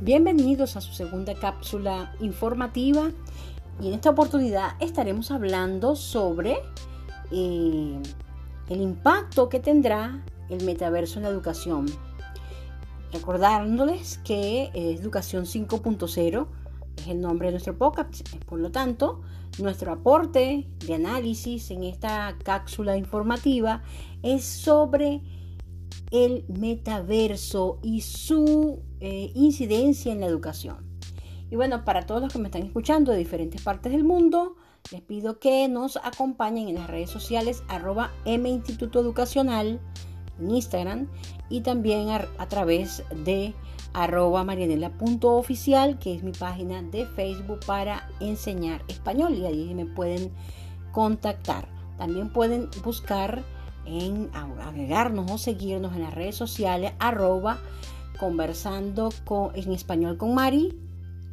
Bienvenidos a su segunda cápsula informativa y en esta oportunidad estaremos hablando sobre eh, el impacto que tendrá el metaverso en la educación. Recordándoles que Educación 5.0 es el nombre de nuestro podcast, por lo tanto, nuestro aporte de análisis en esta cápsula informativa es sobre el metaverso y su eh, incidencia en la educación. Y bueno, para todos los que me están escuchando de diferentes partes del mundo, les pido que nos acompañen en las redes sociales arroba M Instituto Educacional en Instagram y también a, través de arroba marianela.oficial, que es mi página de Facebook para enseñar español y ahí me pueden contactar. También pueden buscar en agregarnos o seguirnos en las redes sociales arroba conversando con, en español con Mari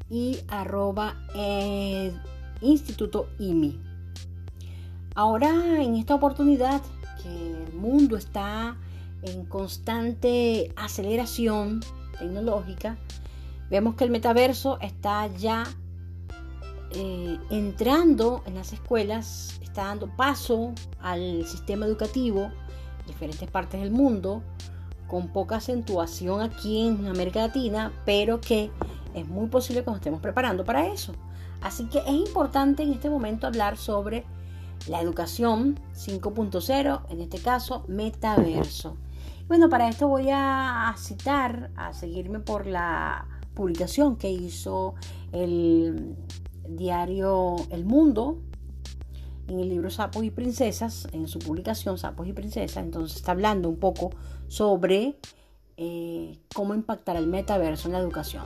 y arroba eh, instituto IMI. Ahora en esta oportunidad que el mundo está en constante aceleración tecnológica, vemos que el metaverso está ya eh, entrando en las escuelas, está dando paso al sistema educativo en diferentes partes del mundo, con poca acentuación aquí en América Latina, pero que es muy posible que nos estemos preparando para eso. Así que es importante en este momento hablar sobre la educación 5.0, en este caso metaverso. Bueno, para esto voy a citar, a seguirme por la publicación que hizo el diario El Mundo en el libro Sapos y Princesas, en su publicación Sapos y Princesas, entonces está hablando un poco sobre eh, cómo impactará el metaverso en la educación.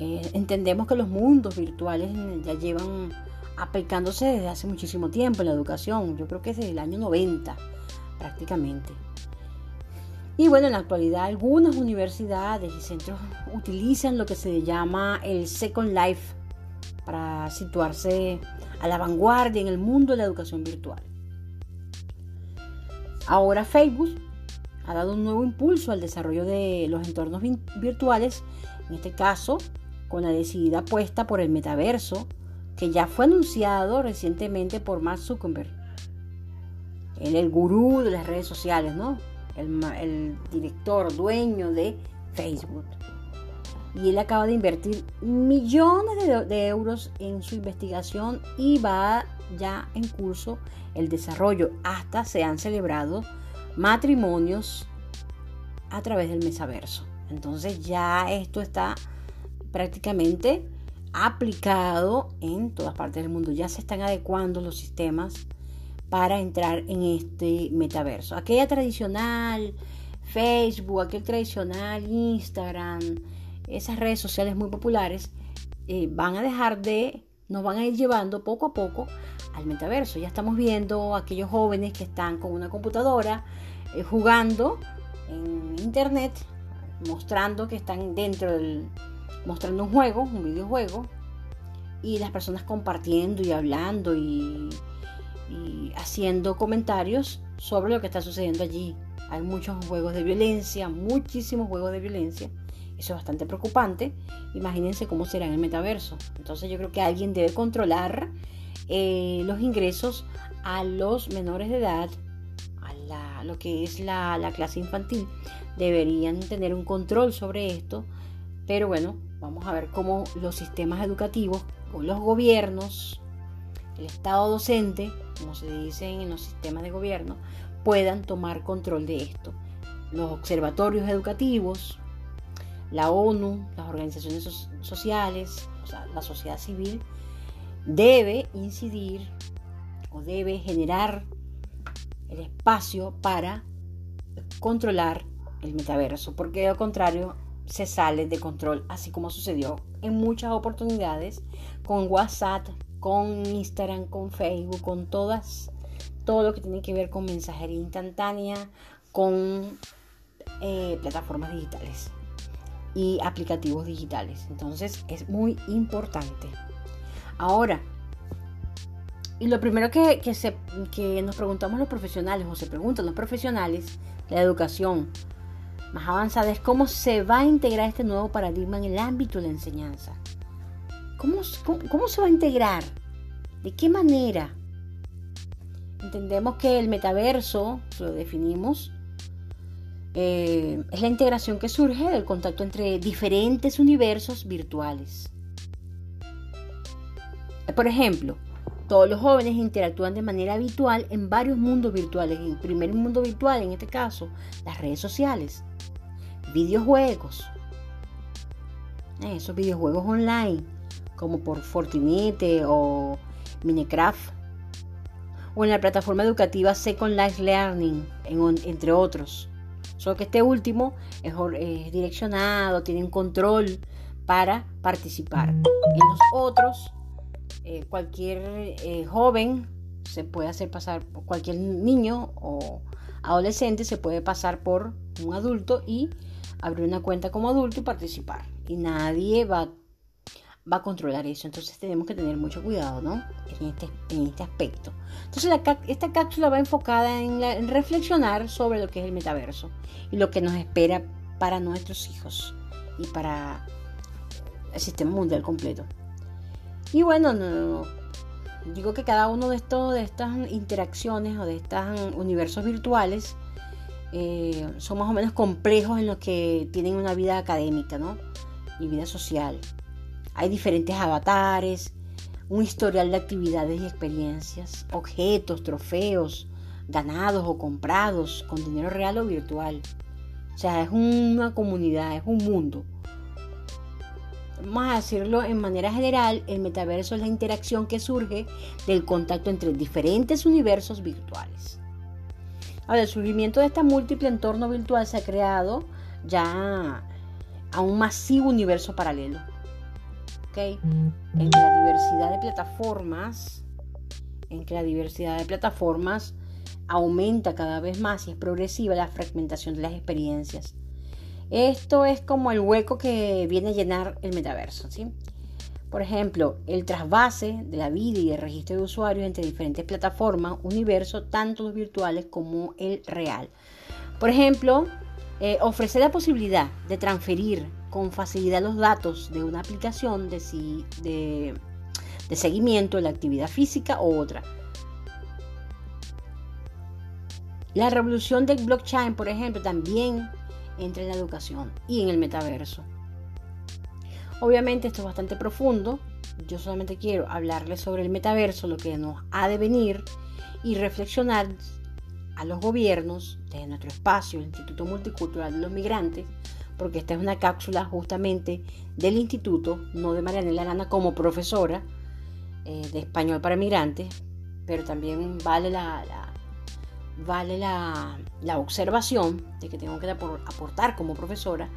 Eh, entendemos que los mundos virtuales ya llevan aplicándose desde hace muchísimo tiempo en la educación, yo creo que desde el año 90 prácticamente. Y bueno, en la actualidad algunas universidades y centros utilizan lo que se llama el Second Life para situarse a la vanguardia en el mundo de la educación virtual. Ahora Facebook ha dado un nuevo impulso al desarrollo de los entornos virtuales, en este caso con la decidida apuesta por el metaverso, que ya fue anunciado recientemente por Mark Zuckerberg. Él el gurú de las redes sociales, ¿no? El, director, dueño de Facebook y él acaba de invertir millones de, euros en su investigación y va ya en curso el desarrollo. Hasta se han celebrado matrimonios a través del mesaverso. Entonces ya esto está prácticamente aplicado en todas partes del mundo. Ya se están adecuando los sistemas para entrar en este metaverso. Aquella tradicional Facebook, aquel tradicional Instagram, esas redes sociales muy populares eh, van a dejar de, nos van a ir llevando poco a poco al metaverso. Ya estamos viendo aquellos jóvenes que están con una computadora eh, jugando en internet, mostrando que están dentro del, mostrando un juego, un videojuego, y las personas compartiendo y hablando y, y haciendo comentarios sobre lo que está sucediendo allí. Hay muchos juegos de violencia, muchísimos juegos de violencia eso es bastante preocupante. Imagínense cómo será en el metaverso. Entonces yo creo que alguien debe controlar eh, los ingresos a los menores de edad, a lo que es la, la clase infantil. Deberían tener un control sobre esto. Pero bueno, vamos a ver cómo los sistemas educativos o los gobiernos, el Estado docente, como se dice en los sistemas de gobierno, puedan tomar control de esto. Los observatorios educativos, la ONU, las organizaciones sociales, la sociedad civil, debe incidir o debe generar el espacio para controlar el metaverso, porque de lo contrario se sale de control, así como sucedió en muchas oportunidades con WhatsApp, con Instagram, con Facebook, con todas, todo lo que tiene que ver con mensajería instantánea, con eh, plataformas digitales y aplicativos digitales. Entonces es muy importante. Ahora, y lo primero que, que nos preguntamos los profesionales o se preguntan los profesionales, la educación, más avanzada es cómo se va a integrar este nuevo paradigma en el ámbito de la enseñanza. ¿Cómo, cómo, se va a integrar? ¿De qué manera? Entendemos que el metaverso, lo definimos, eh, es la integración que surge del contacto entre diferentes universos virtuales. Por ejemplo, todos los jóvenes interactúan de manera habitual en varios mundos virtuales. El primer mundo virtual, en este caso, las redes sociales, videojuegos, esos videojuegos online, como por Fortnite o Minecraft, o en la plataforma educativa Second Life Learning, entre otros. Solo que este último es, direccionado, tiene un control para participar. En los otros eh, cualquier eh, joven se puede hacer pasar, cualquier niño o adolescente se puede pasar por un adulto y abrir una cuenta como adulto y participar. Y nadie va, va a controlar eso. Entonces tenemos que tener mucho cuidado, ¿no? En este, en este aspecto. Entonces esta cápsula va enfocada en, en reflexionar sobre lo que es el metaverso y lo que nos espera para nuestros hijos y para el sistema mundial completo. Y bueno, digo que cada uno de, estos, de estas interacciones o de estos universos virtuales eh, son más o menos complejos en los que tienen una vida académica ¿no? y vida social. Hay diferentes avatares, un historial de actividades y experiencias, objetos, trofeos, ganados o comprados con dinero real o virtual. O sea, es una comunidad, es un mundo vamos a decirlo en manera general, el metaverso es la interacción que surge del contacto entre diferentes universos virtuales. Ahora, el surgimiento de este múltiple entorno virtual se ha creado ya a un masivo universo paralelo. ¿Okay? En la diversidad de plataformas, en que la diversidad de plataformas aumenta cada vez más y es progresiva la fragmentación de las experiencias. Esto es como el hueco que viene a llenar el metaverso. ¿sí? Por ejemplo, el trasvase de la vida y el registro de usuarios entre diferentes plataformas, universo, tanto los virtuales como el real. Por ejemplo, eh, ofrece la posibilidad de transferir con facilidad los datos de una aplicación de, de, de seguimiento de la actividad física o otra. La revolución del blockchain, por ejemplo, también entre la educación y en el metaverso. Obviamente esto es bastante profundo, yo solamente quiero hablarles sobre el metaverso, lo que nos ha de venir y reflexionar a los gobiernos de nuestro espacio, el Instituto Multicultural de los Migrantes, porque esta es una cápsula justamente del instituto, no de Marianela Arana como profesora eh, de español para migrantes, pero también vale la vale la, observación de que tengo que aportar como profesora,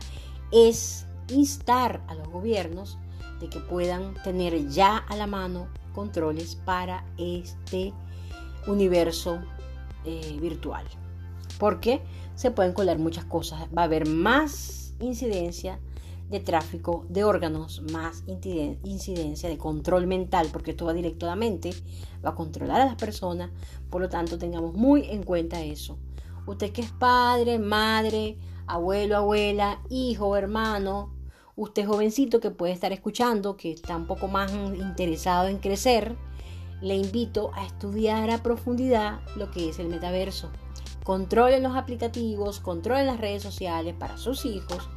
es instar a los gobiernos de que puedan tener ya a la mano controles para este universo eh, virtual. Porque se pueden colar muchas cosas. Va a haber más incidencia de tráfico de órganos, más incidencia de control mental, porque esto va directo a la mente, va a controlar a las personas, por lo tanto tengamos muy en cuenta eso. Usted que es padre, madre, abuelo, abuela, hijo, hermano, usted jovencito que puede estar escuchando, que está un poco más interesado en crecer, le invito a estudiar a profundidad lo que es el metaverso. Controlen los aplicativos, controlen las redes sociales para sus hijos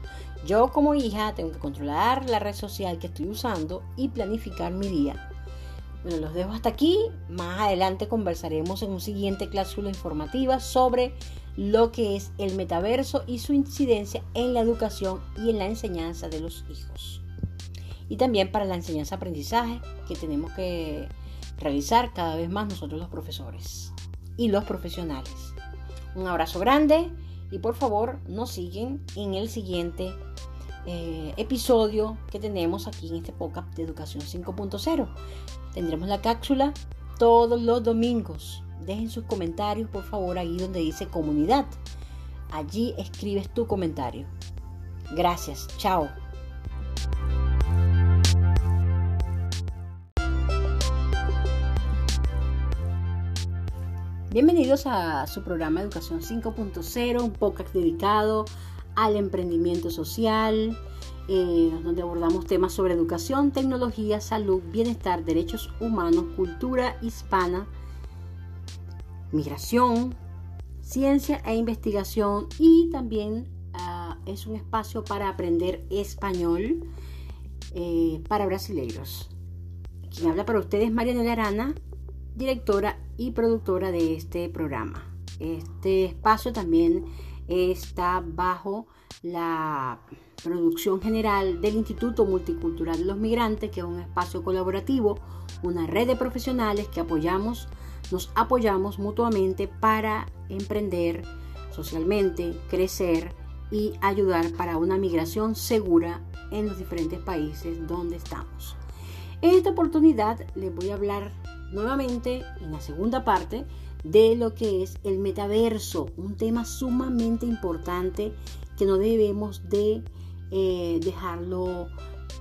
yo como hija tengo que controlar la red social que estoy usando y planificar mi día. Bueno, los dejo hasta aquí. Más adelante conversaremos en un siguiente cláusula informativa sobre lo que es el metaverso y su incidencia en la educación y en la enseñanza de los hijos. Y también para la enseñanza-aprendizaje que tenemos que realizar cada vez más nosotros los profesores y los profesionales. Un abrazo grande y por favor nos siguen en el siguiente eh, episodio que tenemos aquí en este podcast de Educación 5.0. Tendremos la cápsula todos los domingos. Dejen sus comentarios por favor ahí donde dice comunidad. Allí escribes tu comentario. Gracias. Chao. Bienvenidos a su programa Educación 5.0, un podcast dedicado al emprendimiento social, eh, donde abordamos temas sobre educación, tecnología, salud, bienestar, derechos humanos, cultura hispana, migración, ciencia e investigación y también ah, es un espacio para aprender español eh, para brasileiros. Quien habla para ustedes Mariana Arana, directora y productora de este programa. Este espacio también está bajo la producción general del Instituto Multicultural de los Migrantes, que es un espacio colaborativo, una red de profesionales que apoyamos, nos apoyamos mutuamente para emprender socialmente, crecer y ayudar para una migración segura en los diferentes países donde estamos. En esta oportunidad les voy a hablar nuevamente en la segunda parte de lo que es el metaverso, un tema sumamente importante que no debemos de eh, dejarlo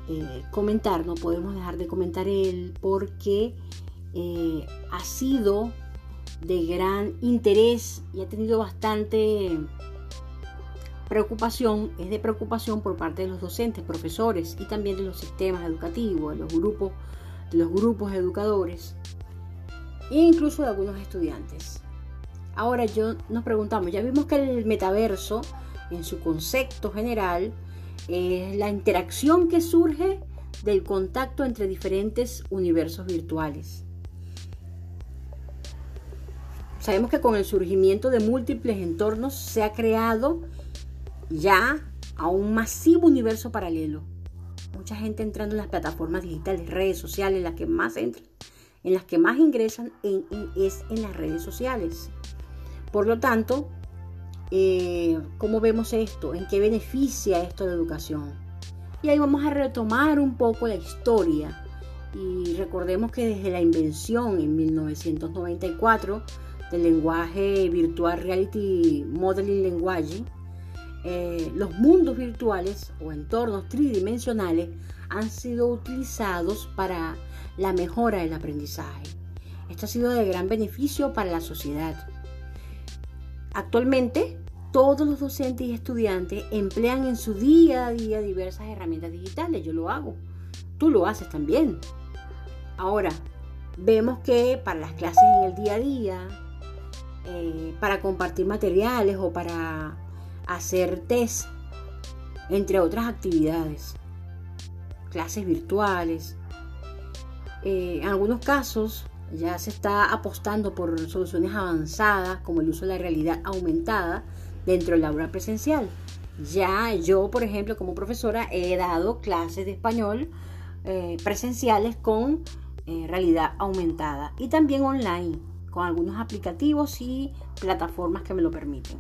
eh, comentar, no podemos dejar de comentar él porque eh, ha sido de gran interés y ha tenido bastante preocupación, es de preocupación por parte de los docentes, profesores y también de los sistemas educativos, de los grupos, de los grupos educadores incluso de algunos estudiantes. Ahora yo nos preguntamos, ya vimos que el metaverso en su concepto general es la interacción que surge del contacto entre diferentes universos virtuales. Sabemos que con el surgimiento de múltiples entornos se ha creado ya a un masivo universo paralelo. Mucha gente entrando en las plataformas digitales, redes sociales, las que más entran en las que más ingresan es en las redes sociales. Por lo tanto, eh, ¿cómo vemos esto? ¿En qué beneficia esto de educación? Y ahí vamos a retomar un poco la historia. Y recordemos que desde la invención en 1994 del lenguaje virtual Reality Modeling Language, eh, los mundos virtuales o entornos tridimensionales han sido utilizados para la mejora del aprendizaje. Esto ha sido de gran beneficio para la sociedad. Actualmente, todos los docentes y estudiantes emplean en su día a día diversas herramientas digitales. Yo lo hago. Tú lo haces también. Ahora, vemos que para las clases en el día a día, eh, para compartir materiales o para hacer test, entre otras actividades, clases virtuales, eh, en algunos casos ya se está apostando por soluciones avanzadas como el uso de la realidad aumentada dentro del aula presencial. Ya yo, por ejemplo, como profesora, he dado clases de español eh, presenciales con eh, realidad aumentada y también online con algunos aplicativos y plataformas que me lo permiten.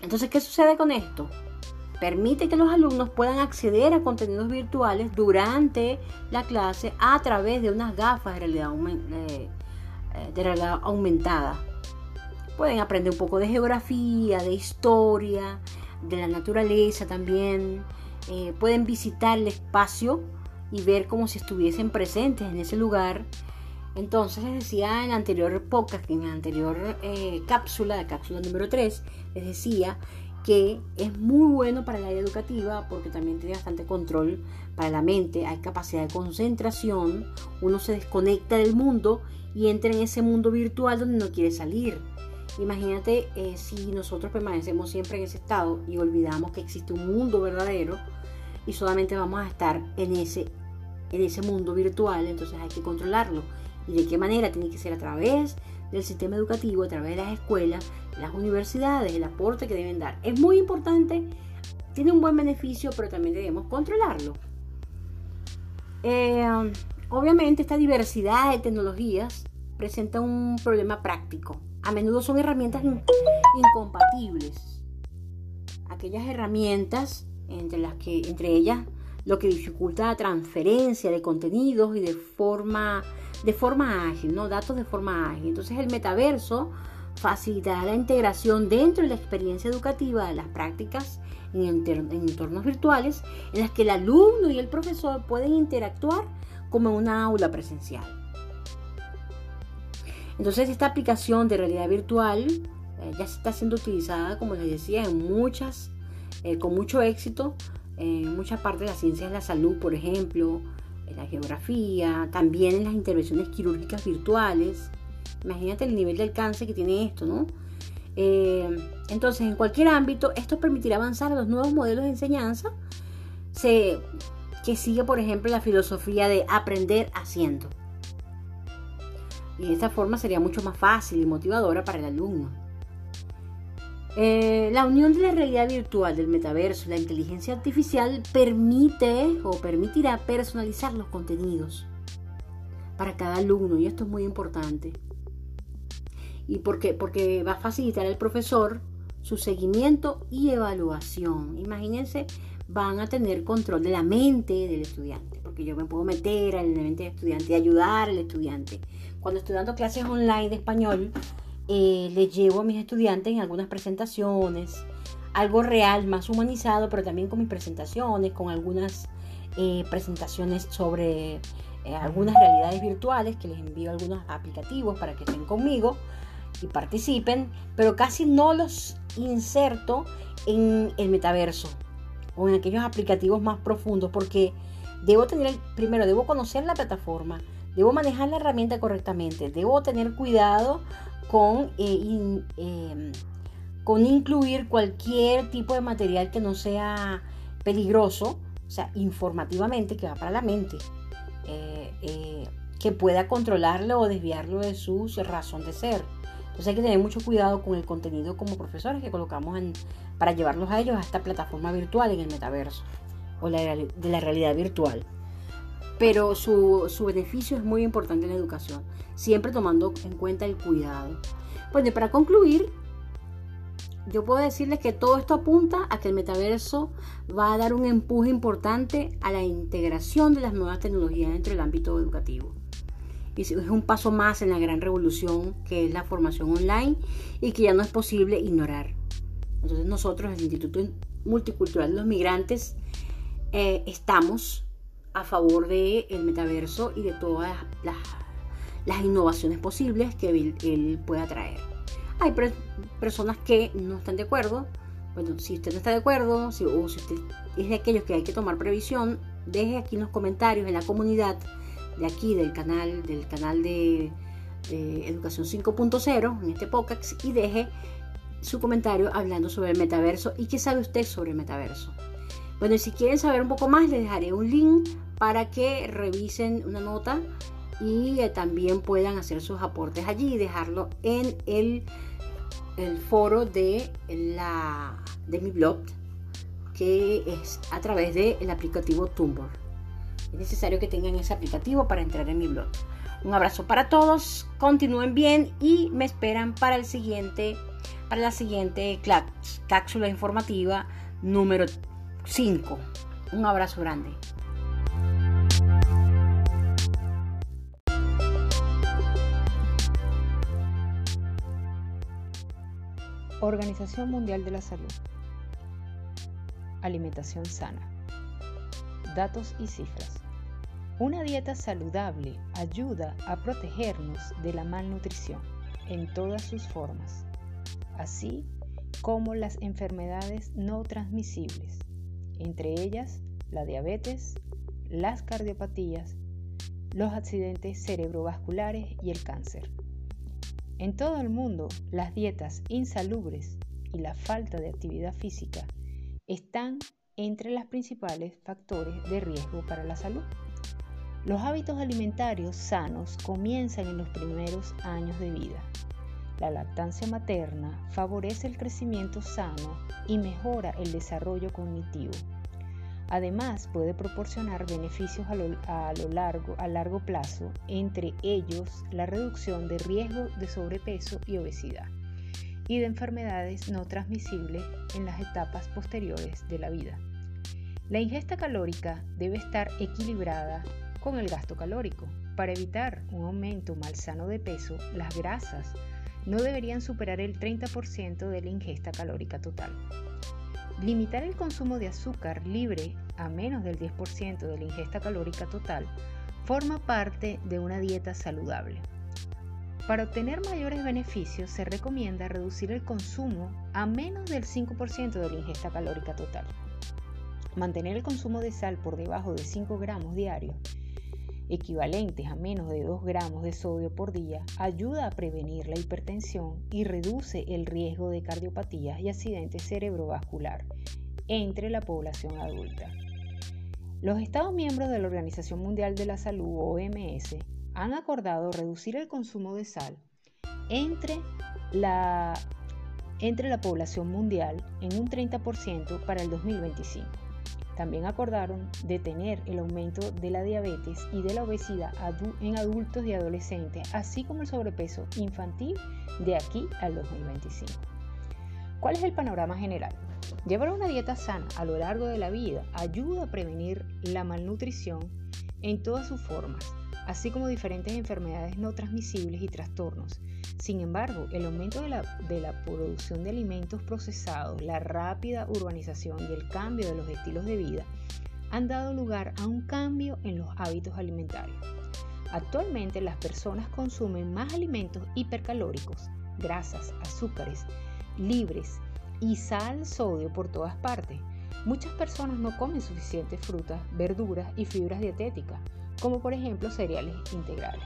Entonces, ¿qué sucede con esto? Permite que los alumnos puedan acceder a contenidos virtuales durante la clase a través de unas gafas de realidad, eh, aumentada. Pueden aprender un poco de geografía, de historia, de la naturaleza también. Eh, pueden visitar el espacio y ver como si estuviesen presentes en ese lugar. Entonces les decía en la anterior podcast, en la anterior eh, cápsula, la cápsula número 3, les decía que es muy bueno para el área educativa porque también tiene bastante control para la mente, hay capacidad de concentración, uno se desconecta del mundo y entra en ese mundo virtual donde no quiere salir. Imagínate eh, si nosotros permanecemos siempre en ese estado y olvidamos que existe un mundo verdadero y solamente vamos a estar en ese, en ese mundo virtual, entonces hay que controlarlo. ¿Y de qué manera? Tiene que ser a través del sistema educativo, a través de las escuelas, las universidades, el aporte que deben dar. Es muy importante, tiene un buen beneficio, pero también debemos controlarlo. Eh, obviamente esta diversidad de tecnologías presenta un problema práctico. A menudo son herramientas incompatibles. Aquellas herramientas entre las que entre ellas lo que dificulta la transferencia de contenidos y de forma de forma ágil, ¿no? Datos de forma ágil. Entonces el metaverso facilitará la integración dentro de la experiencia educativa de las prácticas en, entornos virtuales en las que el alumno y el profesor pueden interactuar como en una aula presencial. Entonces esta aplicación de realidad virtual eh, ya está siendo utilizada, como les decía, en muchas, eh, con mucho éxito, en muchas partes de las ciencias de la salud, por ejemplo, en la geografía, también en las intervenciones quirúrgicas virtuales. Imagínate el nivel de alcance que tiene esto, ¿no? Eh, entonces, en cualquier ámbito, esto permitirá avanzar a los nuevos modelos de enseñanza que sigue, por ejemplo, la filosofía de aprender haciendo. Y de esta forma sería mucho más fácil y motivadora para el alumno. Eh, la unión de la realidad virtual, del metaverso y la inteligencia artificial permite o permitirá personalizar los contenidos para cada alumno y esto es muy importante. ¿Y por qué? Porque va a facilitar al profesor su seguimiento y evaluación. Imagínense, van a tener control de la mente del estudiante, porque yo me puedo meter la mente del estudiante y ayudar al estudiante. Cuando estoy dando clases online de español, eh, le llevo a mis estudiantes en algunas presentaciones, algo real, más humanizado, pero también con mis presentaciones, con algunas eh, presentaciones sobre eh, algunas realidades virtuales que les envío algunos aplicativos para que estén conmigo participen, pero casi no los inserto en el metaverso o en aquellos aplicativos más profundos porque debo tener, primero debo conocer la plataforma, debo manejar la herramienta correctamente, debo tener cuidado con, eh, em, con incluir cualquier tipo de material que no sea peligroso, o sea, informativamente, que va para la mente, eh, eh, que pueda controlarlo o desviarlo de su razón de ser. Entonces hay que tener mucho cuidado con el contenido como profesores que colocamos para llevarlos a ellos a esta plataforma virtual en el metaverso o de la realidad virtual pero su, beneficio es muy importante en la educación, siempre tomando en cuenta el cuidado. Bueno, y para concluir, yo puedo decirles que todo esto apunta a que el metaverso va a dar un empuje importante a la integración de las nuevas tecnologías dentro del ámbito educativo. Y es un paso más en la gran revolución que es la formación online y que ya no es posible ignorar. Entonces nosotros, el Instituto Multicultural de los Migrantes, eh, estamos a favor del el metaverso y de todas las, innovaciones posibles que él, pueda traer. Hay personas que no están de acuerdo. Bueno, si usted no está de acuerdo, si, o si usted es de aquellos que hay que tomar previsión, deje aquí en los comentarios en la comunidad de aquí del canal, del canal de, Educación 5.0, en este podcast, y deje su comentario hablando sobre el metaverso y qué sabe usted sobre el metaverso. Bueno, y si quieren saber un poco más, les dejaré un link para que revisen una nota y eh, también puedan hacer sus aportes allí y dejarlo en el, el foro de, la, de mi blog, que es a través del aplicativo Tumblr. Es necesario que tengan ese aplicativo para entrar en mi blog. Un abrazo para todos, continúen bien y me esperan para el siguiente, para la siguiente cápsula informativa número 5. Un abrazo grande. Organización Mundial de la Salud. Alimentación sana. Datos y cifras. Una dieta saludable ayuda a protegernos de la malnutrición en todas sus formas, así como las enfermedades no transmisibles, entre ellas la diabetes, las cardiopatías, los accidentes cerebrovasculares y el cáncer. En todo el mundo, las dietas insalubres y la falta de actividad física están entre los principales factores de riesgo para la salud. Los hábitos alimentarios sanos comienzan en los primeros años de vida. La lactancia materna favorece el crecimiento sano y mejora el desarrollo cognitivo. Además, puede proporcionar beneficios a lo, largo, a largo plazo, entre ellos la reducción de riesgo de sobrepeso y obesidad y de enfermedades no transmisibles en las etapas posteriores de la vida. La ingesta calórica debe estar equilibrada con el gasto calórico. Para evitar un aumento malsano de peso, las grasas no deberían superar el 30% de la ingesta calórica total. Limitar el consumo de azúcar libre a menos del 10% de la ingesta calórica total forma parte de una dieta saludable. Para obtener mayores beneficios se recomienda reducir el consumo a menos del 5% de la ingesta calórica total. Mantener el consumo de sal por debajo de 5 gramos diarios, equivalentes a menos de 2 gramos de sodio por día, ayuda a prevenir la hipertensión y reduce el riesgo de cardiopatías y accidentes cerebrovascular entre la población adulta. Los Estados miembros de la Organización Mundial de la Salud, OMS, han acordado reducir el consumo de sal entre la, entre la población mundial en un 30% para el 2025. También acordaron detener el aumento de la diabetes y de la obesidad en adultos y adolescentes, así como el sobrepeso infantil de aquí al 2025. ¿Cuál es el panorama general? Llevar una dieta sana a lo largo de la vida ayuda a prevenir la malnutrición en todas sus formas así como diferentes enfermedades no transmisibles y trastornos. Sin embargo, el aumento de la, producción de alimentos procesados, la rápida urbanización y el cambio de los estilos de vida han dado lugar a un cambio en los hábitos alimentarios. Actualmente las personas consumen más alimentos hipercalóricos, grasas, azúcares, libres y sal, sodio por todas partes. Muchas personas no comen suficientes frutas, verduras y fibras dietéticas, como por ejemplo cereales integrales.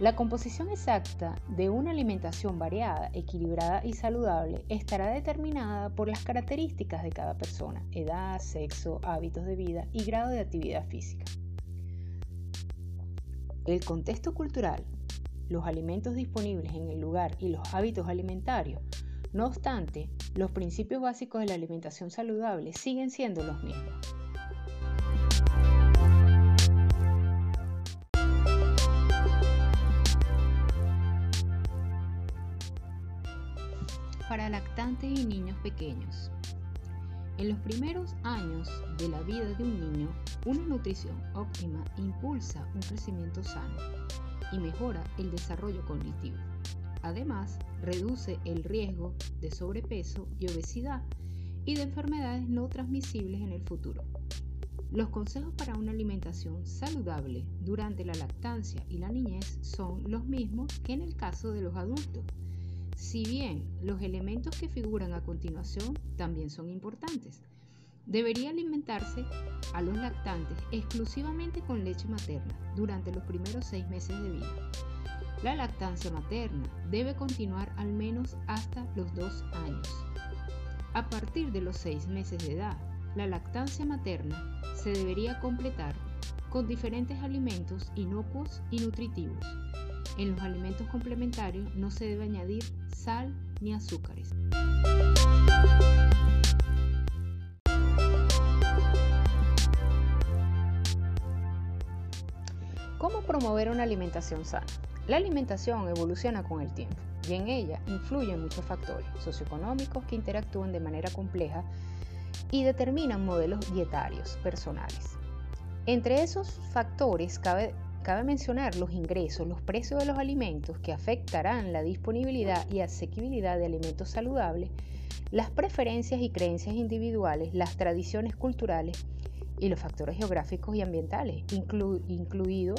La composición exacta de una alimentación variada, equilibrada y saludable estará determinada por las características de cada persona, edad, sexo, hábitos de vida y grado de actividad física. El contexto cultural, los alimentos disponibles en el lugar y los hábitos alimentarios, no obstante, los principios básicos de la alimentación saludable siguen siendo los mismos. Para lactantes y niños pequeños. En los primeros años de la vida de un niño, una nutrición óptima impulsa un crecimiento sano y mejora el desarrollo cognitivo. Además, reduce el riesgo de sobrepeso y obesidad y de enfermedades no transmisibles en el futuro. Los consejos para una alimentación saludable durante la lactancia y la niñez son los mismos que en el caso de los adultos si bien los elementos que figuran a continuación también son importantes, debería alimentarse a los lactantes exclusivamente con leche materna durante los primeros seis meses de vida. La lactancia materna debe continuar al menos hasta los dos años. A partir de los seis meses de edad, la lactancia materna se debería completar con diferentes alimentos inocuos y nutritivos en los alimentos complementarios no se debe añadir sal ni azúcares. ¿Cómo promover una alimentación sana? La alimentación evoluciona con el tiempo y en ella influyen muchos factores socioeconómicos que interactúan de manera compleja y determinan modelos dietarios personales. Entre esos factores cabe Cabe mencionar los ingresos, los precios de los alimentos que afectarán la disponibilidad y asequibilidad de alimentos saludables, las preferencias y creencias individuales, las tradiciones culturales y los factores geográficos y ambientales, incluido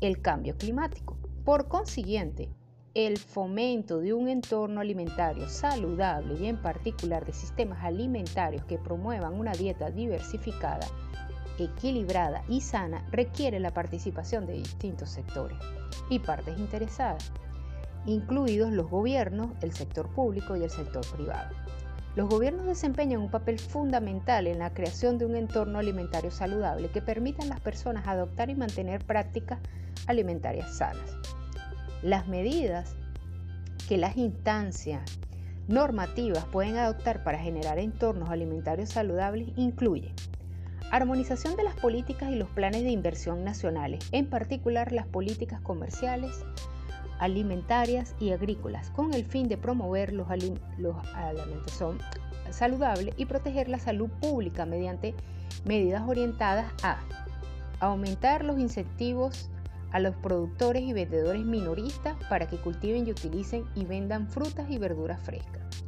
el cambio climático. Por consiguiente, el fomento de un entorno alimentario saludable y en particular de sistemas alimentarios que promuevan una dieta diversificada equilibrada y sana requiere la participación de distintos sectores y partes interesadas, incluidos los gobiernos, el sector público y el sector privado. Los gobiernos desempeñan un papel fundamental en la creación de un entorno alimentario saludable que permita a las personas adoptar y mantener prácticas alimentarias sanas. Las medidas que las instancias normativas pueden adoptar para generar entornos alimentarios saludables incluyen Armonización de las políticas y los planes de inversión nacionales, en particular las políticas comerciales, alimentarias y agrícolas, con el fin de promover los, alimentación saludable y proteger la salud pública mediante medidas orientadas a aumentar los incentivos a los productores y vendedores minoristas para que cultiven y utilicen y vendan frutas y verduras frescas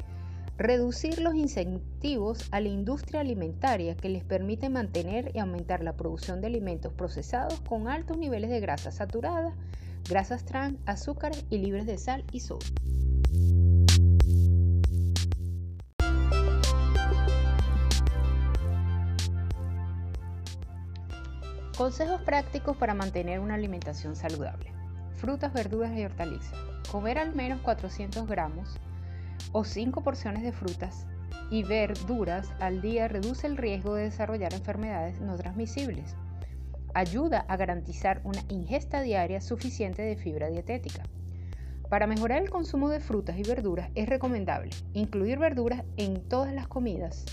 reducir los incentivos a la industria alimentaria que les permite mantener y aumentar la producción de alimentos procesados con altos niveles de grasa saturada, grasas trans, azúcares y libres de sal y sodio. Consejos prácticos para mantener una alimentación saludable. Frutas, verduras y hortalizas. Comer al menos 400 gramos o 5 porciones de frutas y verduras al día reduce el riesgo de desarrollar enfermedades no transmisibles. Ayuda a garantizar una ingesta diaria suficiente de fibra dietética. Para mejorar el consumo de frutas y verduras es recomendable incluir verduras en todas las comidas,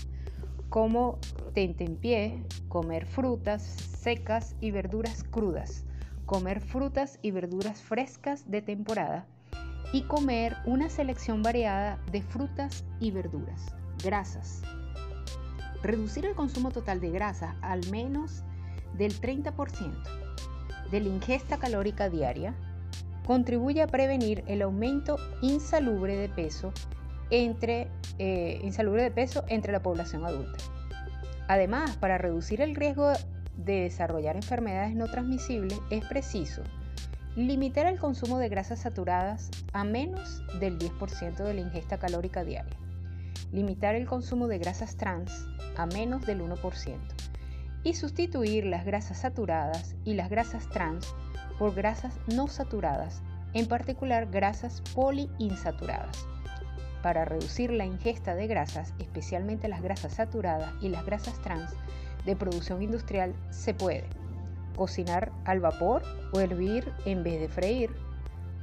como tentempié, comer frutas secas y verduras crudas, comer frutas y verduras frescas de temporada y comer una selección variada de frutas y verduras grasas. Reducir el consumo total de grasas al menos del 30% de la ingesta calórica diaria contribuye a prevenir el aumento insalubre de peso entre, eh, insalubre de peso entre la población adulta. Además, para reducir el riesgo de desarrollar enfermedades no transmisibles es preciso limitar el consumo de grasas saturadas a menos del 10% de la ingesta calórica diaria. Limitar el consumo de grasas trans a menos del 1% y sustituir las grasas saturadas y las grasas trans por grasas no saturadas, en particular grasas poliinsaturadas. Para reducir la ingesta de grasas, especialmente las grasas saturadas y las grasas trans de producción industrial, se puede cocinar al vapor o hervir en vez de freír,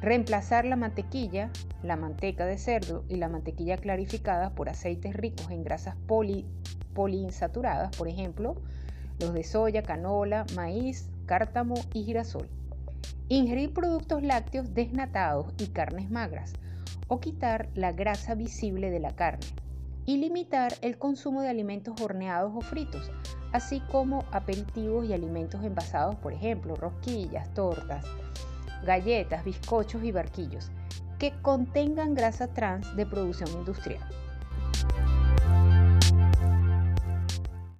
Reemplazar la mantequilla, la manteca de cerdo y la mantequilla clarificada por aceites ricos en grasas poliinsaturadas, por ejemplo, los de soya, canola, maíz, cártamo y girasol. Ingerir productos lácteos desnatados y carnes magras o quitar la grasa visible de la carne y limitar el consumo de alimentos horneados o fritos, así como aperitivos y alimentos envasados, por ejemplo, rosquillas, tortas, galletas, bizcochos y barquillos que contengan grasa trans de producción industrial.